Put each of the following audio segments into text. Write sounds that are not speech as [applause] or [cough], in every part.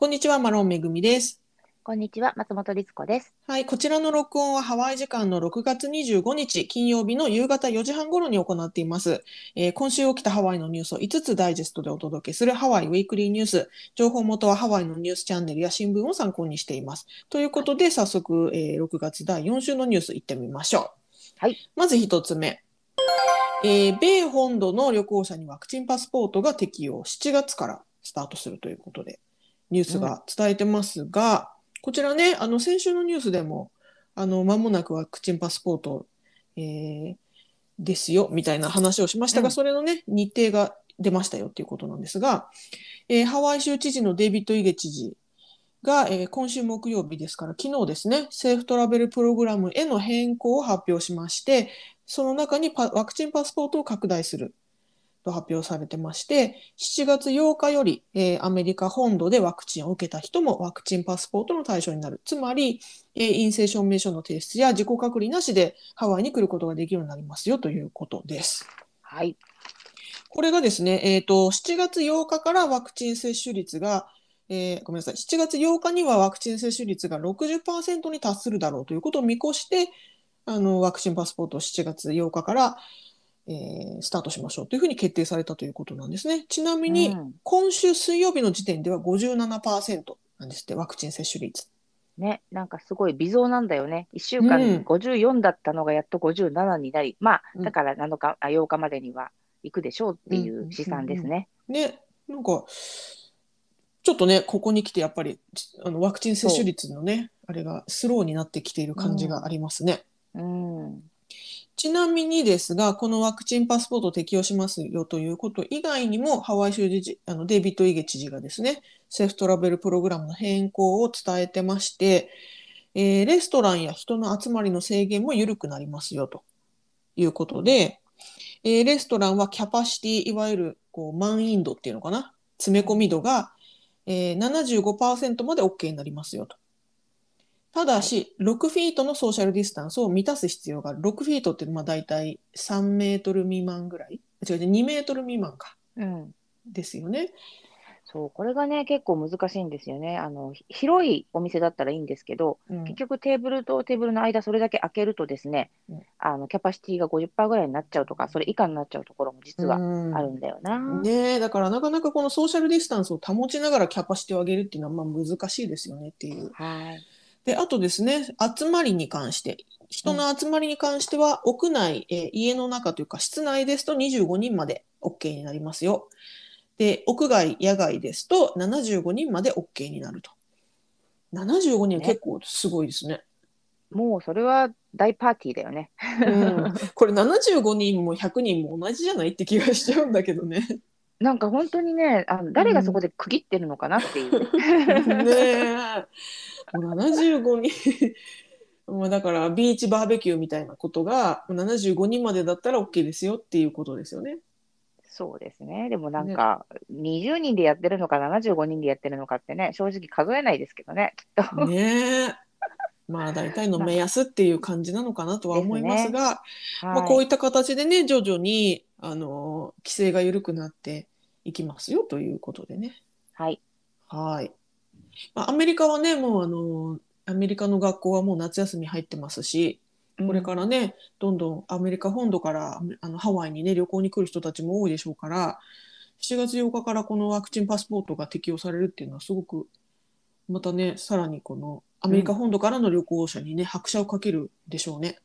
こんにちは、マロンめぐみです。こんにちは、松本律子です。はい、こちらの録音はハワイ時間の6月25日金曜日の夕方4時半頃に行っています。えー今週起きたハワイのニュースを5つダイジェストでお届けするハワイウィークリーニュース。情報元はハワイのニュースチャンネルや新聞を参考にしています。ということで、早速、えー6月第4週のニュースいってみましょう。はい。まず1つ目。えー米本土の旅行者にワクチンパスポートが適用、7月からスタートするということで、ニュースが伝えてますが、こちらね、あの、先週のニュースでも、あの、間もなくワクチンパスポート、えーですよ、みたいな話をしましたが、うん。それのね、日程が出ましたよっていうことなんですが、えーハワイ州知事のデイビッド・イゲ知事が、えー今週木曜日ですから、昨日ですね、セーフトラベルプログラムへの変更を発表しまして、その中にパワクチンパスポートを拡大すると発表されてまして、7月8日より、えーアメリカ本土でワクチンを受けた人もワクチンパスポートの対象になる。つまり、えー陰性証明書の提出や自己隔離なしでハワイに来ることができるようになりますよということです。はい。これがですね、えっ、と、7月8日からワクチン接種率が、えーごめんなさい、7月8日にはワクチン接種率が60%に達するだろうということを見越して、あの、ワクチンパスポートを7月8日から、えースタートしましょうというふうに決定されたということなんですね。ちなみに、うん今週水曜日の時点では57%なんですって、ワクチン接種率。ね、なんかすごい微増なんだよね。1週間うん54だったのがやっと57になり、まあ、うんだから7日、あ8日までには行くでしょうっていう試算ですね。ね、なんか、ちょっとね、ここに来てやっぱり、あのワクチン接種率のね、あれがスローになってきている感じがありますね。うん。ちなみにですが、このワクチンパスポートを適用しますよということ以外にも、ハワイ州知事、あのデイビッド・イゲ知事がですね、セーフトラベルプログラムの変更を伝えてまして、えーレストランや人の集まりの制限も緩くなりますよということで、えーレストランはキャパシティ、いわゆるこう満員度っていうのかな、詰め込み度が、えー75%まで OK になりますよと。ただし、6フィートのソーシャルディスタンスを満たす必要がある。6フィートってまあ大体3メートル未満ぐらい違う違う、2メートル未満か。うん。ですよね。そう、これがね、結構難しいんですよね。あの、ひ広いお店だったらいいんですけど、うん結局テーブルとテーブルの間、それだけ開けるとですね、うんあの、キャパシティが50%ぐらいになっちゃうとか、それ以下になっちゃうところも実はうんあるんだよな。ねえ、だからなかなかこのソーシャルディスタンスを保ちながらキャパシティを上げるっていうのはまあ難しいですよねっていう。はい。で、あとですね、集まりに関して、人の集まりに関しては、屋内、えー家の中というか室内ですと25人まで OK になりますよ。で、屋外、野外ですと75人まで OK になると。75人は結構すごいですね。もうそれは大パーティーだよね。うん、[laughs] これ75人も100人も同じじゃないって気がしちゃうんだけどね。なんか本当にね、あの誰がそこで区切ってるのかなっていう。ねえ。もう75人。[laughs] まあだからビーチバーベキューみたいなことが75人までだったら OK ですよっていうことですよね。そうですね。でもなんか、20人でやってるのか、75人でやってるのかってね、正直数えないですけどね、きっと。ねえ。まあ大体の目安っていう感じなのかなとは思いますが、まあこういいった形でね、徐々にあの規制が緩くなっていきますよということでね。はい。はい。まあ、アメリカはね、もうあの、アメリカの学校はもう夏休み入ってますし、これからね、どんどんアメリカ本土からあのハワイにね、旅行に来る人たちも多いでしょうから、7月8日からこのワクチンパスポートが適用されるっていうのはすごく、またね、さらにこのアメリカ本土からの旅行者にね、拍車をかけるでしょうね。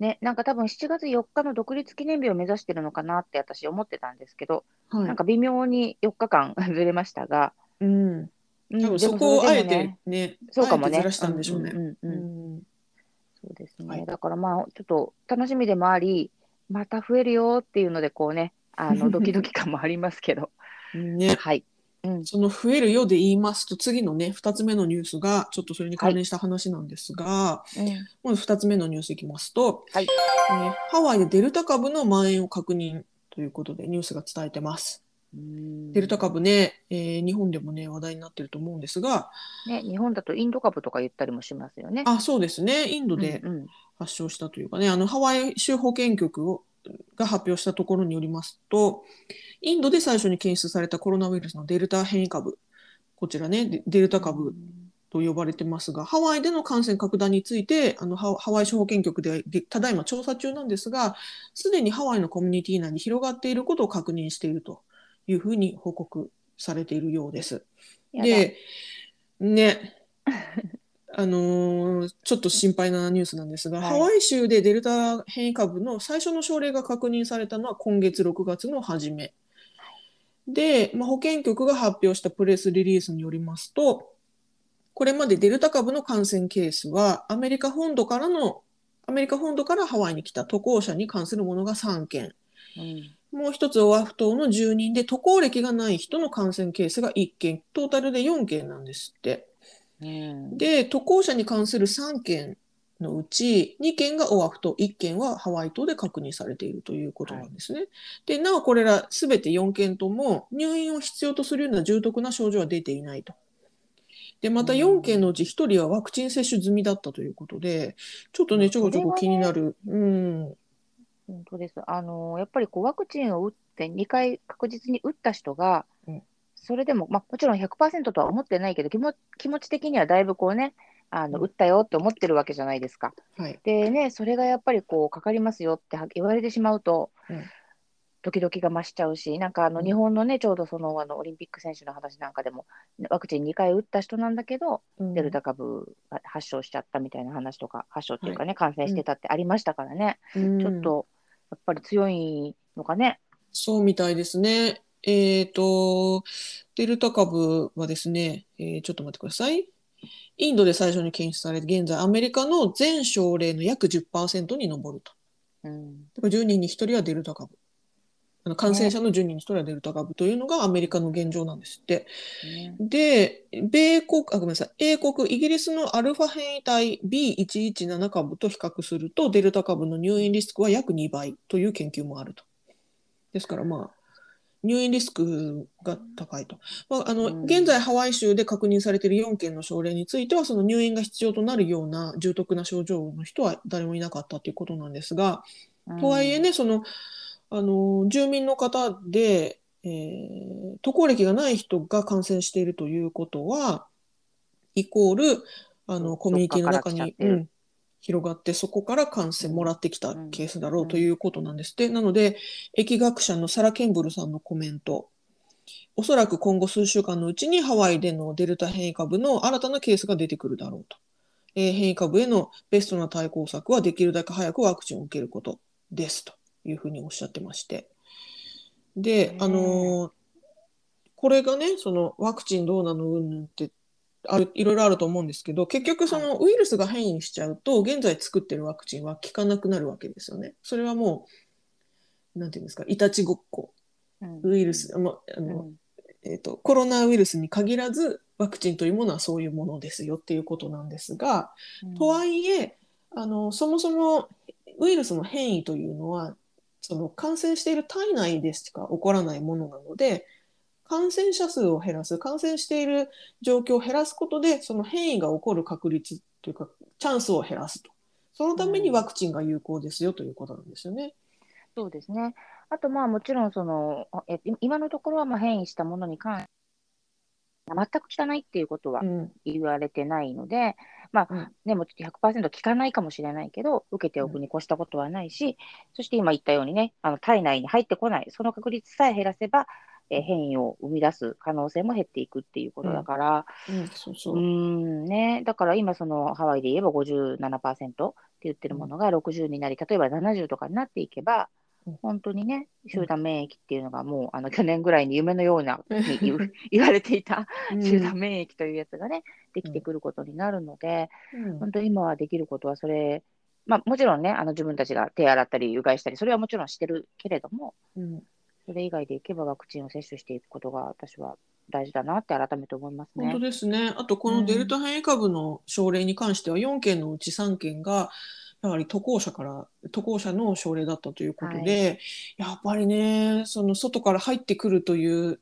ね、なんか多分7月4日の独立記念日を目指してるのかなって私思ってたんですけど、はい。なんか微妙に4日間 [laughs] ずれましたが、うん。うん多分そこをあえてね、そうかもね。ずらしたんでしょうね。そうですね。はいだからまあ、ちょっと楽しみでもあり、また増えるよっていうので、こうね、あの、ドキドキ感もありますけど、[laughs] ね。はい。うん。その増えるようで言いますと、次のね、2つ目のニュースが、ちょっとそれに関連した話なんですが、うんまず2つ目のニュースいきますと、はいえーハワイでデルタ株の蔓延を確認ということでニュースが伝えてます。うん。デルタ株ね、えー日本でもね、話題になってると思うんですが、ね、日本だとインド株とか言ったりもしますよね。あ、そうですね、インドでうんうん。発症したというかね、あの、ハワイ州保健局をが発表したところによりますと、インドで最初に検出されたコロナウイルスのデルタ変異株、こちらねデデルタ株と呼ばれてますが、ハワイでの感染拡大について、あのハハワイ市保健局ででただいま調査中なんですが、すでにハワイのコミュニティ内に広がっていることを確認しているというふうに報告されているようです。で、ね、[laughs] あのーちょっと心配なニュースなんですが、はい。ハワイ州でデルタ変異株の最初の症例が確認されたのは今月6月の初め。で、まあ、保健局が発表したプレスリリースによりますと、これまでデルタ株の感染ケースはアメリカ本土からのアメリカ本土からハワイに来た渡航者に関するものが3件、うんもう一つオアフ島の住人で渡航歴がない人の感染ケースが1件、トータルで4件なんですって。うんで、渡航者に関する3件のうち、2件がオアフ島、1件はハワイ島で確認されているということなんですね。で、なおこれらすべて4件とも入院を必要とするような重篤な症状は出ていないと。で、また4件のうち1人はワクチン接種済みだったということで、ちょっとね、ちょこちょこ気になる。うん。です。あのやっぱりこうワクチンを打って2回確実に打った人が、うんそれでも、まあ、もちろん100%とは思ってないけど気も気持ち的にはだいぶこうねあのうん打ったよって思ってるわけじゃないですか。はい。でねそれがやっぱりこうかかりますよっては言われてしまうと、うんドキドキが増しちゃうしなんかあのうん日本のねちょうどそのあのオリンピック選手の話なんかでもワクチン2回打った人なんだけど、うんデルタ株が発症しちゃったみたいな話とか発症っていうかね、感染してたってありましたからね。うんちょっと、やっぱり強いのかね。そうみたいですね。えっと、デルタ株はですね、えーちょっと待ってください。インドで最初に検出されて、現在アメリカの全症例の約10%に上ると。うん。だから10人に1人はデルタ株。あの感染者の10人に1人はデルタ株というのがアメリカの現状なんですって。ねで、米国、あ、ごめんなさい、英国、イギリスのアルファ変異体 B117 株と比較すると、デルタ株の入院リスクは約2倍という研究もあると。ですから、まあ、入院リスクが高いと。まあ、あの、うん現在、ハワイ州で確認されている4件の症例については、その入院が必要となるような重篤な症状の人は誰もいなかったということなんですが、とはいえ、ね、その、あの、住民の方で、えー渡航歴がない人が感染しているということは、イコール、あの、そコミュニティの中に、うん、広がって、そこから感染もらってきたうんケースだろううんということなんですって。なので、疫学者のサラ・ケンブルさんのコメント。おそらく今後数週間のうちにハワイでのデルタ変異株の新たなケースが出てくるだろうと。えー変異株へのベストな対抗策はできるだけ早くワクチンを受けることですというふうにおっしゃってまして。でね、あのーこれがね、そのワクチンどうなのうんぬんってあるいろいろあると思うんですけど、結局そのウイルスが変異しちゃうと、現在作ってるワクチンは効かなくなるわけですよね。それはもう、なんていうんですか、いたちごっこ。うんウイルス、あの、えーと、コロナウイルスに限らず、ワクチンというものはそういうものですよっていうことなんですが、とはいえあのそもそもウイルスの変異というのはその感染している体内でしか起こらないものなので感染者数を減らす感染している状況を減らすことでその変異が起こる確率というかチャンスを減らすとそのためにワクチンが有効ですよということなんですよね。そうですね。あと、まあ、もちろん、その、え今のところは、まあ、変異したものに関して、全く効かないっていうことはうん。言われてないので、まあうん。ね、もうちょっと100%効かないかもしれないけど、受けておくに越したことはないし、そして今言ったようにね、あの体内に入ってこない、その確率さえ減らせば、えー変異を生み出す可能性も減っていくっていうことだから、うん、そうそう。うーんね、だから今、そのハワイで言えば57%って言ってるものが60になり、例えば70とかになっていけばうん、本当にね、集団免疫っていうのがもう、あの去年ぐらいに夢のようなに [laughs] 言われていたうん。集団免疫というやつがね、できてくることになるので、うん。本当に今はできることはそれ、まあ、もちろんね、あの自分たちが手洗ったり、うがいしたり、それはもちろんしてるけれども、うん。それ以外でいけばワクチンを接種していくことが私は大事だなって改めて思いますね。本当。ですね。あと、このデルタ変異株の症例に関しては、4件のうち3件が、やはり渡航者から、渡航者の症例だったということで、やっぱりね、その外から入ってくるという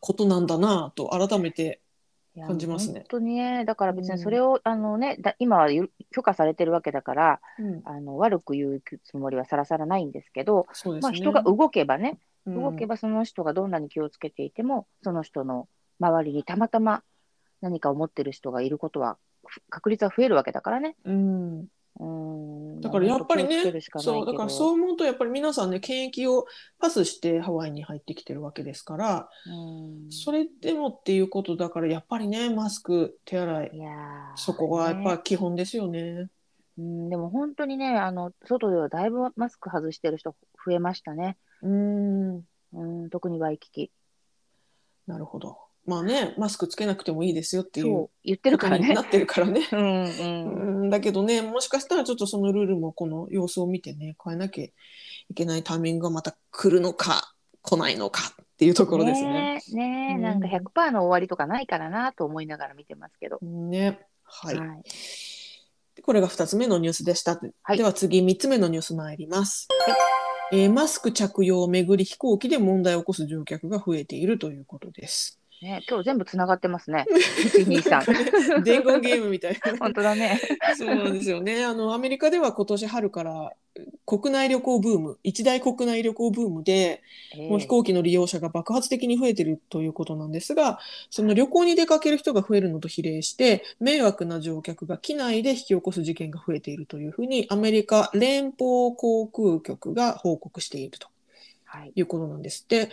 ことなんだなと、改めて、感じますね。本当にね、だから別うんにそれを、あのね、だ今はゆ許可されてるわけだから、うん、あの悪く言うつもりはさらさらないんですけど、まあ。人が動けばね、うん。動けばその人がどんなに気をつけていても、その人の周りにたまたま何かを持ってる人がいることは、ふ確率は増えるわけだからね。うん、うん。だからやっぱりねそうだからそう思うとやっぱり皆さんね検疫をパスしてハワイに入ってきてるわけですから、うんそれでもっていうことだからやっぱりねマスク手洗いいそこがやっぱね基本ですよね。うん、でも本当にね、あの、外ではだいぶマスク外してる人増えましたね。うんうん、特にワイキキ。なるほど。まあねマスクつけなくてもいいですよっていう言ってるからねにな。ってるからね。[laughs] うんだけどねもしかしたらちょっとそのルールもこの様子を見てね変えなきゃいけないタイミングがまた来るのか来ないのかっていうところですね。ねえ、ねえうんなんか100%の終わりとかないからなと思いながら見てますけど。ねはい、はい。これが2つ目のニュースでした。はいでは次3つ目のニュース参ります。えーマスク着用をめぐり飛行機で問題を起こす乗客が増えているということです。ね、今日全部つながってますね。[laughs] 1、2、3。伝言ゲームみたいな。本当だね。そうなんですよね。あのアメリカでは今年春から国内旅行ブーム、一大国内旅行ブームで、もう飛行機の利用者が爆発的に増えているということなんですが、その旅行に出かける人が増えるのと比例して、迷惑な乗客が機内で引き起こす事件が増えているというふうに、アメリカ連邦航空局が報告しているとはい。うことなんですって。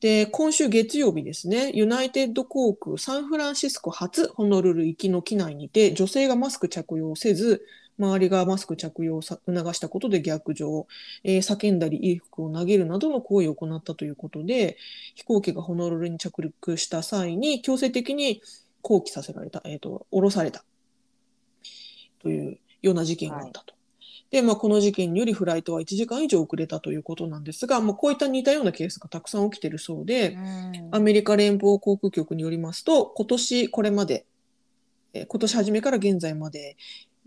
で、今週月曜日ですね、ユナイテッド航空サンフランシスコ発ホノルル行きの機内にて、女性がマスク着用せず、周りがマスク着用を促したことで逆上、えー叫んだり衣服を投げるなどの行為を行ったということで、飛行機がホノルルに着陸した際に強制的に降機させられた、えっ、と、降ろされたというような事件があったと。で、まあ、この事件によりフライトは1時間以上遅れたということなんですが、まあ、こういった似たようなケースがたくさん起きているそうで、うんアメリカ連邦航空局によりますと、今年これまで、えー今年初めから現在まで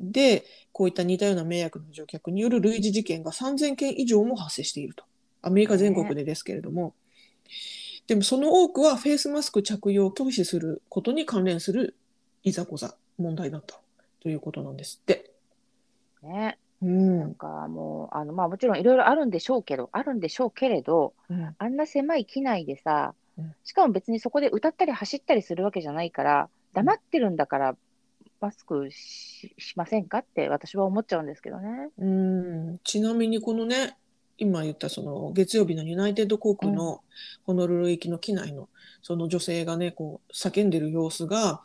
で、こういった似たような迷惑な乗客による類似事件が3000件以上も発生していると。アメリカ全国でですけれども。でもその多くはフェイスマスク着用を拒否することに関連するいざこざ、問題だったということなんですって。ね。うん。なんかもう、あの、まあもちろんいろいろあるんでしょうけど、あるんでしょうけれど、うん。あんな狭い機内でさうん、しかも別にそこで歌ったり走ったりするわけじゃないから、黙ってるんだから、マスクししませんかって私は思っちゃうんですけどね。うん。ちなみにこのね、今言ったその月曜日のユナイテッド航空のホノルル行きの機内のその女性がね、こう叫んでる様子が、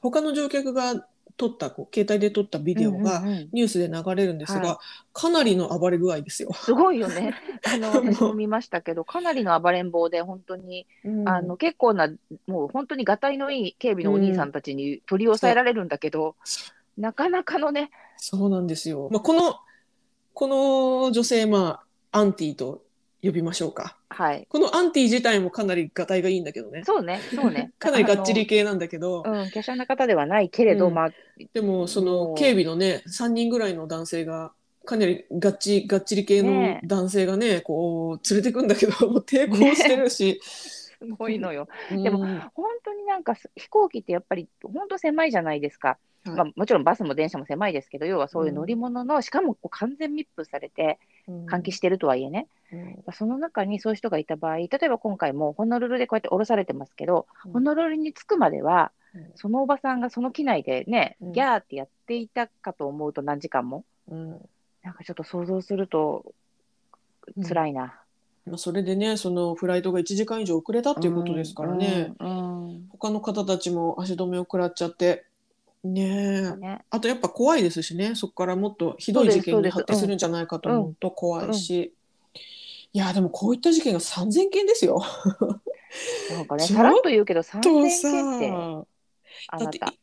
他の乗客が撮った、こう携帯で撮ったビデオがうんうんうんニュースで流れるんですが、はかなりの暴れ具合ですよ。すごいよね。[laughs] あの、私も見ましたけど、かなりの暴れん坊で、本当に、うんあの、結構な、もう本当にがたいのいい警備のお兄さんたちに取り押さえられるんだけど、なかなかのね、そうなんですよ。まあ、この、この女性、まあ、アンティと呼びましょうか。はい。このアンティ自体もかなりがたいがいいんだけどね。そうね、そうね。[laughs] かなりがっちり系なんだけど。うん、華奢な方ではないけれど、うんまあ、でもその警備のね3人ぐらいの男性がかなりがっちがっちり系の男性がねこう連れてくんだけど [laughs] もう抵抗してるし、すごいのよ。うんでも本当になんか飛行機ってやっぱり本当狭いじゃないですか。はい。まあ、もちろんバスも電車も狭いですけど、要はそういう乗り物の、しかもこう完全密封されてうん。換気してるとはいえね、うん。その中にそういう人がいた場合、例えば今回もホノルルでこうやって降ろされてますけど、うん。ホノルルに着くまでは、うん。そのおばさんがその機内でね、うん。ギャーってやっていたかと思うと何時間も、うん。なんかちょっと想像すると辛いな。まあ、それでねそのフライトが1時間以上遅れたっていうことですからね、うん。うん。他の方たちも足止めを食らっちゃってねえ。ね、あとやっぱ怖いですしね。そこからもっとひどい事件に発展するんじゃないかと思うと怖いし、いやでもこういった事件が3000件ですよ。なんかね、さらっと言うけど、3000と件って、さあな、だったて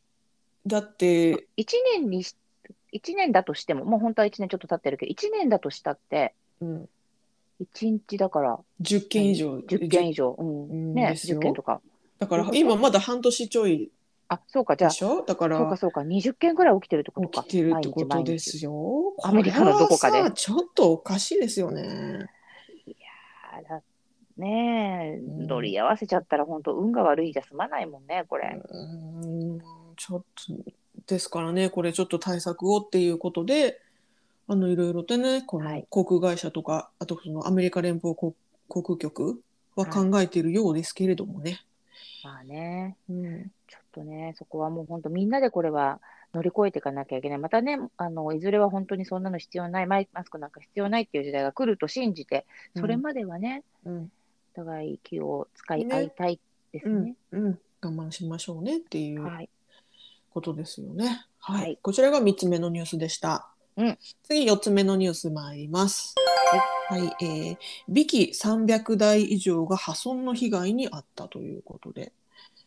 だって1年にし、一年だとしても、もう本当は1年ちょっと経ってるけど、1年だとしたって、うん、1日だから10件以上。10件以上、うん。うんね、ですよ。10件とか。だから今まだ半年ちょいあ、そうか、じゃあ、でしょ？だからそうか、そうか、20件ぐらい起きてるってことか。起きてるってことですよ。アメリカのどこかで。ちょっとおかしいですよね。あだねえ、うん。乗り合わせちゃったら本当運が悪いじゃ済まないもんね、これ。うんちょっとですからねこれちょっと対策をっていうことであのいろいろとねこのはい。航空会社とか、あとそのアメリカ連邦航航空局は考えているようですけれどもね、まあね、うん、ちょっとね、そこはもう本当みんなでこれは乗り越えていかなきゃいけない。またね、あの、いずれは本当にそんなの必要ない、マイマスクなんか必要ないっていう時代が来ると信じて、それまではね、うん、お互い気を使いね合いたいですね。うん、うん、我慢しましょうねっていうはい。ことですよね。はい、はいこちらが3つ目のニュースでした。うん次4つ目のニュース参ります。はい、えー、ビキ300台以上が破損の被害に遭ったということで、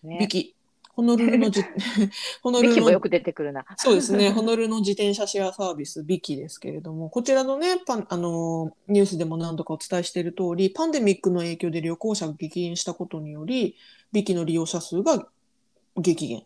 ビね。キ、ホノルルのじ [laughs] ホノルルのよく出てくるな。そうですね、[laughs] ホノルルの自転車シェアサービス、ビキですけれども、こちらのね、パンあのーニュースでも何度かお伝えしている通り、パンデミックの影響で旅行者が激減したことにより、ビキの利用者数が激減。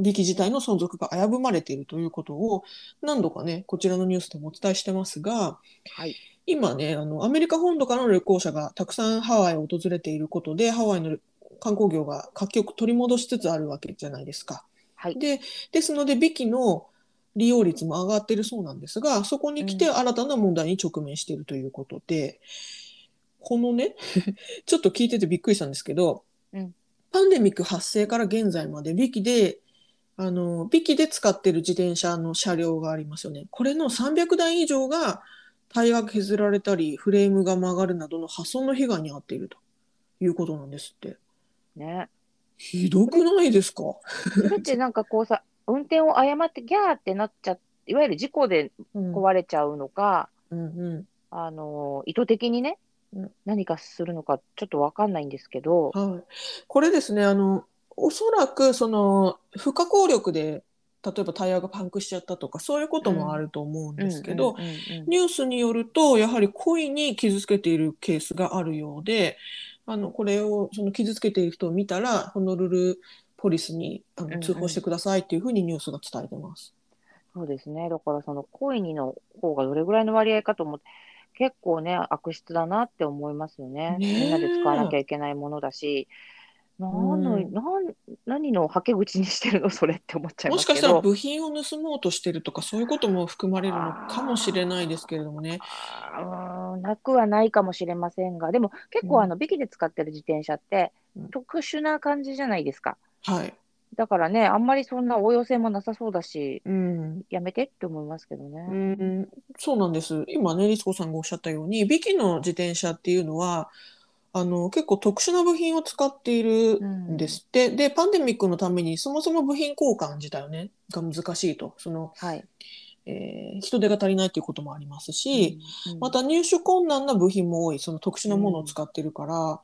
ビキ自体の存続が危ぶまれているということを何度かね、こちらのニュースでもお伝えしてますが、はい。今ね、あの、アメリカ本土からの旅行者がたくさんハワイを訪れていることで、ハワイの観光業が活気を取り戻しつつあるわけじゃないですか。はい。で、ですので、ビキの利用率も上がっているそうなんですが、そこに来て新たな問題に直面しているということで、このね、[laughs] ちょっと聞いててびっくりしたんですけど、うんパンデミック発生から現在までビキで、あの、ビキで使っている自転車の車両がありますよね。これの300台以上がタイヤが削られたり、フレームが曲がるなどの破損の被害に遭っているということなんですって。ね。ひどくないですか？だってなんかこうさ、運転を誤ってギャーってなっちゃいわゆる事故でうん。壊れちゃうのか、うんうん。あの、意図的にねうん、何かするのかちょっとわかんないんですけど、はい、これですね、あの、おそらくその不可抗力で、例えばタイヤがパンクしちゃったとか、そういうこともあると思うんですけど、ニュースによると、やはり故意に傷つけているケースがあるようで、あの、これを、その傷つけている人を見たら、ホノルルポリスにあのうんうん通報してくださいっていうふうにニュースが伝えてます。そうですね。だからその故意にの方がどれぐらいの割合かと思って、結構ね、悪質だなって思いますよね。みんなで使わなきゃいけないものだし、なんの、うんなん何のはけ口にしてるの？[laughs] それって思っちゃいもしかますけど。したら部品を盗もうとしてるとか、そういうことも含まれるのかもしれないですけれどもね。なくはないかもしれませんが、でも結うん構あの、ビキで使ってる自転車ってうん特殊な感じじゃないですか。はい。だからね、あんまりそんな応用性もなさそうだし、うん。やめてって思いますけどうね。ん、そうなんです。今ね、リツコさんがおっしゃったように、ビキの自転車っていうのは、あの、結構特殊な部品を使っているんですって。で、パンデミックのために、そもそも部品交換自体をね、が難しいと。その、はい。えー人手が足りないということもありますし、うんまた入手困難な部品も多い、その特殊なものを使ってるから、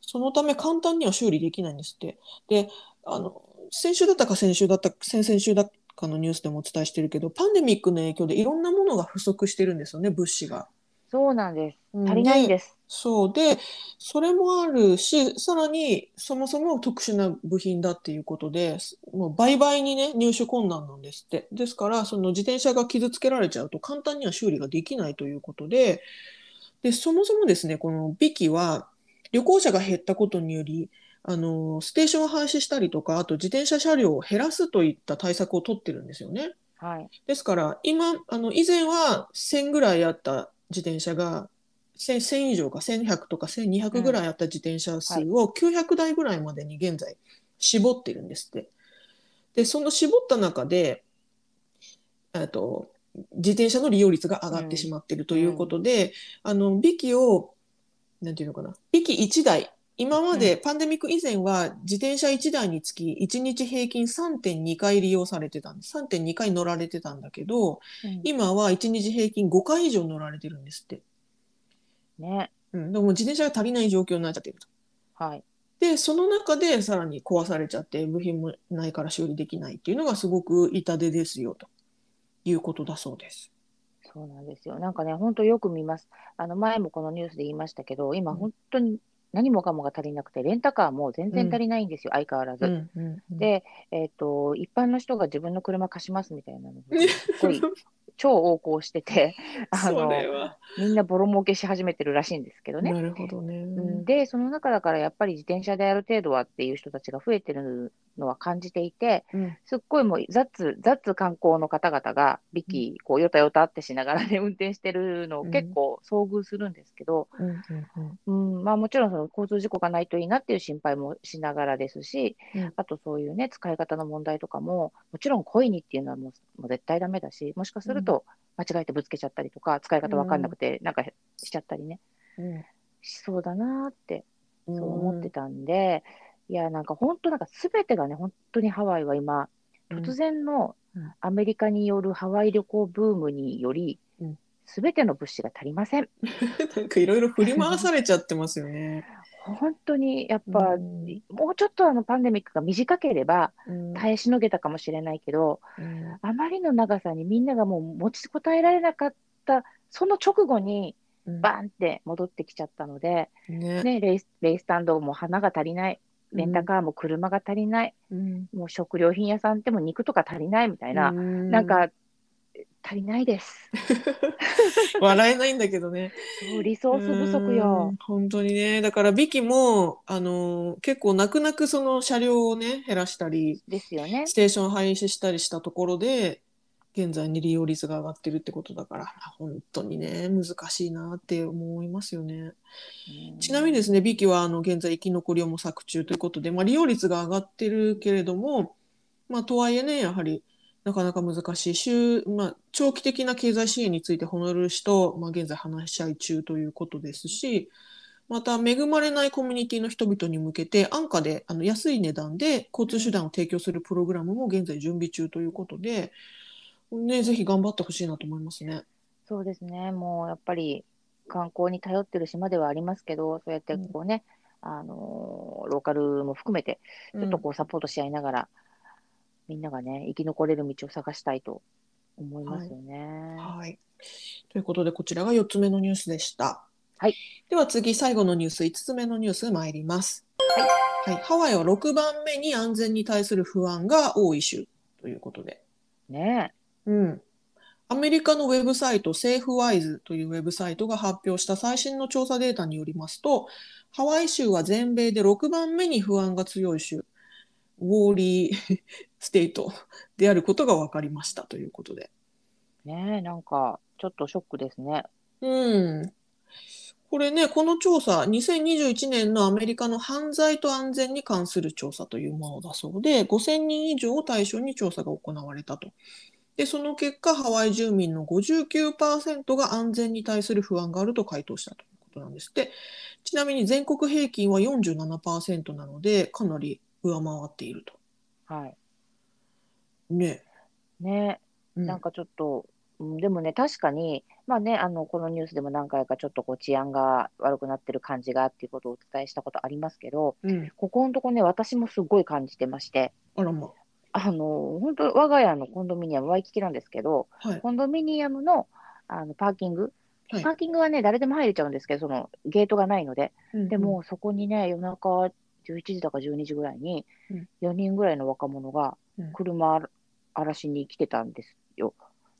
そのため簡単には修理できないんですって。で、あの、先週だったか先週だった、先々週だったかのニュースでもお伝えしてるけど、パンデミックの影響でいろんなものが不足してるんですよね、物資が。そうなんです。うん足りないんです。そうで、それもあるし、さらにそもそも特殊な部品だっていうことで、もう倍々にね、入手困難なんですって。ですから、その自転車が傷つけられちゃうと簡単には修理ができないということで、で、そもそもですね、このビキは旅行者が減ったことにより、あの、ステーションを廃止したりとか、あと自転車車両を減らすといった対策を取ってるんですよね。はい。ですから、今、あの、以前は1000ぐらいあった自転車が、1000, 1000以上か、1100とか1200ぐらいあった自転車数を900台ぐらいまでに現在絞ってるんですって。で、その絞った中で、えっと、自転車の利用率が上がってしまっているということで、あの、ビキを、なんていうのかな、ビキ1台、今までパンデミック以前は自転車1台につき1日平均3.2回利用されてたんです。3.2回乗られてたんだけど、うん今は1日平均5回以上乗られてるんですって。ね。うん、でも自転車が足りない状況になっちゃってると。はい。で、その中でさらに壊されちゃって部品もないから修理できないっていうのがすごく痛手ですよということだそうです。そうなんですよ。なんかね、本当よく見ます。あの前もこのニュースで言いましたけど、今うん本当に何もかもが足りなくて、レンタカーも全然足りないんですよ、相変わらず。うんうんうんで、えっと、一般の人が自分の車貸しますみたいなのが、すっごい [laughs] 超横行してて、[laughs] あその。みんなボロ儲けし始めてるらしいんですけどね。なるほどね。うん、で、その中だからやっぱり自転車である程度はっていう人たちが増えてるのは感じていて、うん。すっごいもう雑、雑観光の方々が、ビキ、こう、よたよたってしながらね、運転してるのを結構遭遇するんですけど、うん、まあもちろんその交通事故がないといいなっていう心配もしながらですし、うん。あとそういうね、使い方の問題とかも、もちろん故意にっていうのはもうもう絶対ダメだし、もしかすると間違えてぶつけちゃったりとか、使い方わかんなくてなんかしちゃったりね、うん。しそうだなーってうんそう思ってたんで、いや、なんか本当なんか全てがね、本当にハワイは今、突然のうん。アメリカによるハワイ旅行ブームによりうん、全ての物資が足りません。[laughs] なんかいろいろ振り回されちゃってますよね。本当にやっぱ、うん。もうちょっとあのパンデミックが短ければうん。耐えしのげたかもしれないけど、うん。あまりの長さにみんながもう持ちこたえられなかった、その直後にバンって戻ってきちゃったので、ね。ね、レイスレイスタンドも花が足りない、レンタカーも車が足りない、うん。もう食料品屋さんっても肉とか足りないみたいな、なんか足りないです。[laughs] 笑えないんだけどね。そうリソース不足ようん。本当にね。だからビキもあの結構泣く泣くその車両をね減らしたりですよね。ステーション廃止したりしたところで現在に利用率が上がってるってことだから本当にね難しいなって思いますよね。ちなみにですね、ビキはあの現在生き残りを模索中ということで、まあ、利用率が上がってるけれども、まあ、とはいえね、やはりなかなか難しい週、まあ、長期的な経済支援についてホノルル市と、まあ、現在話し合い中ということですし、また恵まれないコミュニティの人々に向けて安価であの安い値段で交通手段を提供するプログラムも現在準備中ということで、ね、ぜひ頑張ってほしいなと思いますね。そうですね。もうやっぱり観光に頼ってる島ではありますけど、そうやってこうね、あのーローカルも含めて、ちょっとこうサポートし合いながら、みんながね、生き残れる道を探したいと思いますよね。はい。ということで、こちらが4つ目のニュースでした。はい。では次、最後のニュース、5つ目のニュース参ります。はい。ハワイは6番目に安全に対する不安が多い州ということで。ねうん。アメリカのウェブサイト、セーフワイズというウェブサイトが発表した最新の調査データによりますと、ハワイ州は全米で6番目に不安が強い州、 worry state [laughs] であることが分かりましたということで。え、ねえ、なんか、ちょっとショックですね。うん。これね、この調査、2021年のアメリカの犯罪と安全に関する調査というものだそうで、5000人以上を対象に調査が行われたと。で、その結果、ハワイ住民の59%が安全に対する不安があると回答したということなんですって。ちなみに全国平均は47%なので、かなり上回っていると。はい。ね。ねうんなんかちょっと、うんでもね、確かに、まあね、あの、このニュースでも何回かちょっとこう治安が悪くなってる感じがっていうことをお伝えしたことありますけど、うん。ここのとこね、私もすごい感じてまして、あらまあの、本当我が家のコンドミニアム、ワイキキなんですけど、あ。はい。コンドミニアムの、あのパーキング、はいパーキングはね、誰でも入れちゃうんですけど、そのゲートがないので、うんでも、そこにね、夜中11時だか12時ぐらいにうん、4人ぐらいの若者がうん。車荒らしに来てたんですよ。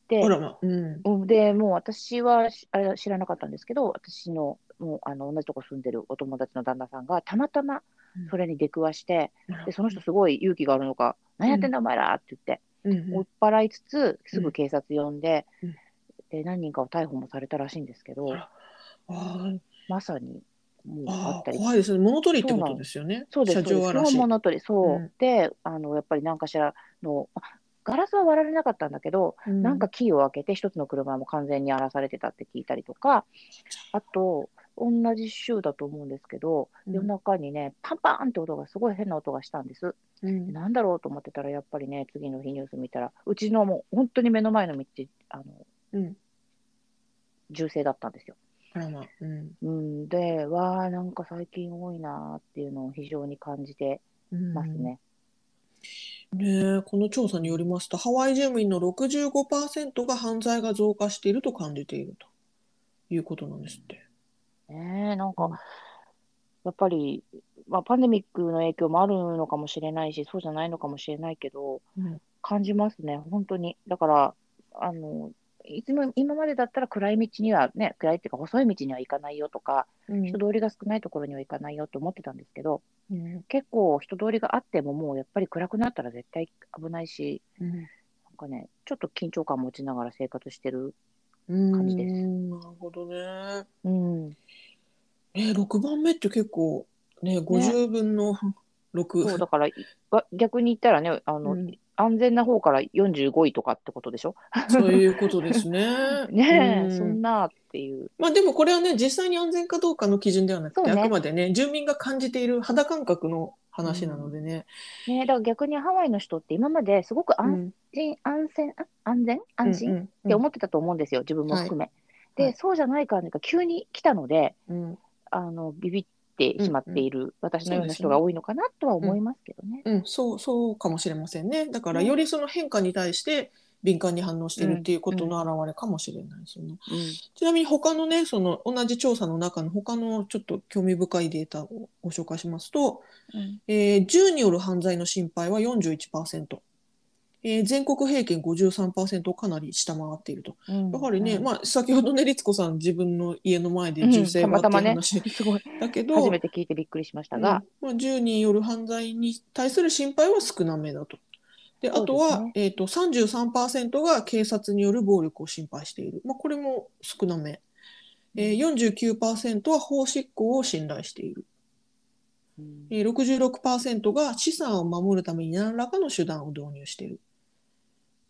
でまあ。うん。うん。で、もう私はしあれ知らなかったんですけど、私のもうあの同じとこ住んでるお友達の旦那さんがたまたまそれに出くわして、でその人すごい勇気があるのか、何やってんだお前らって言って、うん。追っ払いつつ、すぐ警察呼んで、うん。で何人かを逮捕もされたらしいんですけど、まさにもうああったりー怖いですね。物取りってことですよね。そうです、車。上荒らし。物取り、そう。うんで、あのやっぱり何かしらの、あガラスは割られなかったんだけど、うんなんかキーを開けて、一つの車も完全に荒らされてたって聞いたりとか、あと、同じ州だと思うんですけど、うん夜中にね、パンパンって音が、すごい変な音がしたんです。うんなんだろうと思ってたら、やっぱりね、次の日ニュース見たら、うちのもう本当に目の前の道、あのうん。銃声だったんですよ。あらまあ。うん。うん、で、わあ、なんか最近多いなーっていうのを非常に感じてますね。ねえこの調査によりますと、ハワイ住民の65%が犯罪が増加していると感じているということなんですって。ねえ、なんか、うんやっぱり、まあ、パンデミックの影響もあるのかもしれないし、そうじゃないのかもしれないけど、うん感じますね、本当に。だから、あの、いつも今までだったら暗い道にはね、暗いっていうか細い道には行かないよとか、うん人通りが少ないところには行かないよと思ってたんですけど、うん結構人通りがあってももうやっぱり暗くなったら絶対危ないし、うんなんかね、ちょっと緊張感持ちながら生活してる。うん感じですなるほどね。うん。ね、6番目って結構ね、50分の6。そう、だから、逆に言ったらね、あの、うん安全な方から45位とかってことでしょ？そういうことですね。[laughs] ねえ、うん。そんなっていう。まあでもこれはね、実際に安全かどうかの基準ではなくて、ね。あくまでね、住民が感じている肌感覚の話なのでね。ね、だから逆にハワイの人って今まですごく安うん。心、安全、あ安全？安心、うんって思ってたと思うんですよ、自分も含め。で、はい。そうじゃない感じが急に来たので、うん。あのビビってしまっている、私のような人が多いのかなとは思いますけどね。うん、そう、そうかもしれませんね。だから、ねよりその変化に対して敏感に反応しているっていうことの表れかもしれないですよね。ちなみに他のね、その同じ調査の中の他のちょっと興味深いデータをご紹介しますと、うんえー銃による犯罪の心配は41%。えー全国平均53%をかなり下回っていると。うん。やはりね、うん。まあ、先ほどね、律子さん、自分の家の前で銃声があっていうた話すごい、だけど、初めて聞いてびっくりしましたが、うん。まあ、銃による犯罪に対する心配は少なめだと。であとは、ね。えー、と33%が警察による暴力を心配している、まあ、これも少なめ、えー、49%は法執行を信頼している、うん。えー、66%が資産を守るために何らかの手段を導入している。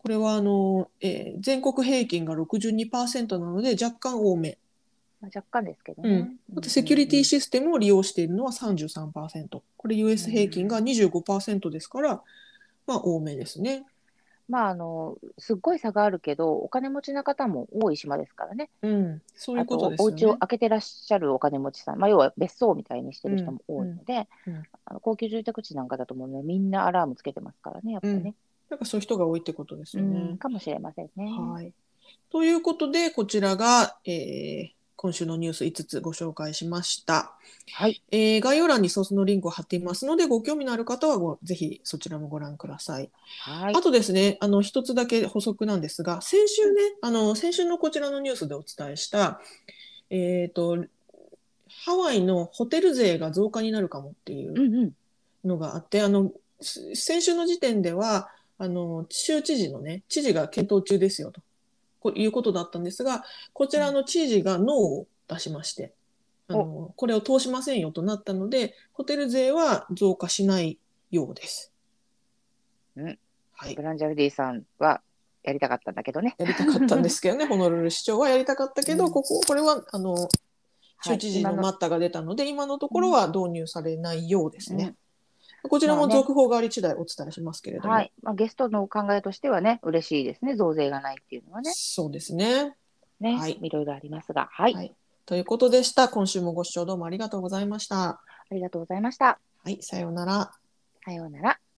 これはあの、えー全国平均が62%なので若干多め。まあ、若干ですけどねうん。あとセキュリティシステムを利用しているのは33%。これ US 平均が25%ですから、まあ多めですね。まあ、あの、すっごい差があるけど、お金持ちな方も多い島ですからね。うん、そういうあこととですよね。お家を開けてらっしゃるお金持ちさん、まあ、要は別荘みたいにしてる人も多いので、うんうんあの高級住宅地なんかだと思うので、みんなアラームつけてますからね、やっぱりね。なんかそういう人が多いってことですようんね。かもしれませんね。はい。ということで、こちらが、えー今週のニュース5つご紹介しました。はい。えー概要欄にソースのリンクを貼っていますので、ご興味のある方はごぜひそちらもご覧ください。はいあ。とですね、あの一つだけ補足なんですが、先週ね、あの先週のこちらのニュースでお伝えした、えっ、と、ハワイのホテル税が増加になるかもっていううんうん。のがあって、あのす先週の時点では、あの州知事のね、知事が検討中ですよとこういうことだったんですが、こちらの知事がノーを出しまして、あのこれを通しませんよとなったので、ホテル税は増加しないようです。うんはいブ。ランジャルディさんはやりたかったんだけどね。やりたかったんですけどね、[laughs] ホノルル市長はやりたかったけど、うんここ、これは、あの、州知事の待ったが出たので、今のところは導入されないようですね。こちらまあねも続報があり次第お伝えしますけれども。はい。まあ、ゲストの考えとしてはね、嬉しいですね。増税がないっていうのはね。そうですね。ね。はいいろいろありますが。はい。はいということでした。今週もご視聴どうもありがとうございました。ありがとうございました。はい、さようなら。さようなら。